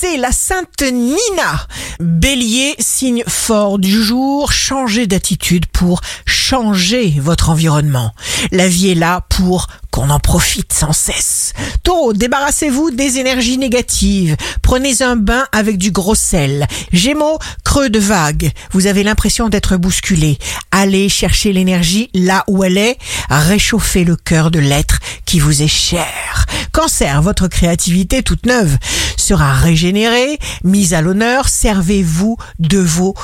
c'est la Sainte Nina. Bélier, signe fort du jour, changez d'attitude pour changer votre environnement. La vie est là pour qu'on en profite sans cesse. Taureau, débarrassez-vous des énergies négatives. Prenez un bain avec du gros sel. Gémeaux, creux de vague. Vous avez l'impression d'être bousculé. Allez chercher l'énergie là où elle est. Réchauffez le cœur de l'être qui vous est cher. Cancer, votre créativité toute neuve sera régénérée, mise à l'honneur. Servez-vous de vos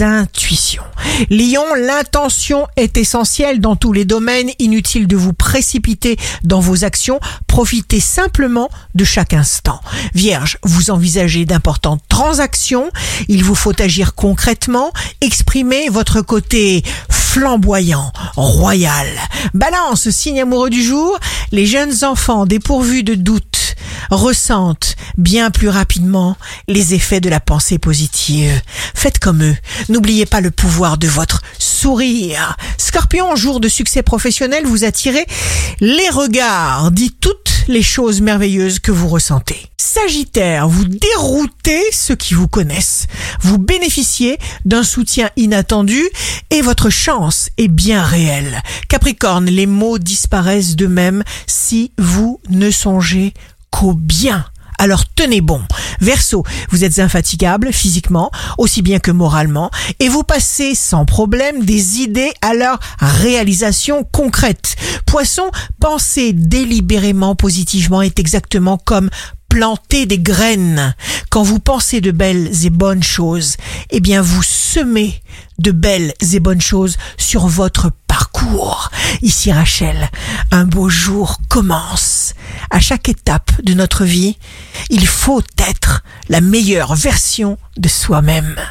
intuitions. Lion, l'intention est essentielle dans tous les domaines. Inutile de vous précipiter dans vos actions. Profitez simplement de chaque instant. Vierge, vous envisagez d'importantes transactions. Il vous faut agir concrètement. Exprimer votre côté flamboyant, royal. Balance, signe amoureux du jour. Les jeunes enfants dépourvus de doute ressentent bien plus rapidement les effets de la pensée positive. Faites comme eux. N'oubliez pas le pouvoir de votre sourire. Scorpion, jour de succès professionnel, vous attirez les regards. Dites toutes les choses merveilleuses que vous ressentez. Sagittaire, vous déroutez ceux qui vous connaissent. Vous bénéficiez d'un soutien inattendu et votre chance est bien réelle. Capricorne, les mots disparaissent d'eux-mêmes si vous ne songez bien. Alors tenez bon. Verseau, vous êtes infatigable physiquement, aussi bien que moralement, et vous passez sans problème des idées à leur réalisation concrète. Poisson, penser délibérément positivement est exactement comme planter des graines. Quand vous pensez de belles et bonnes choses, eh bien vous semez de belles et bonnes choses sur votre parcours. Ici Rachel, un beau jour commence. À chaque étape de notre vie, il faut être la meilleure version de soi-même.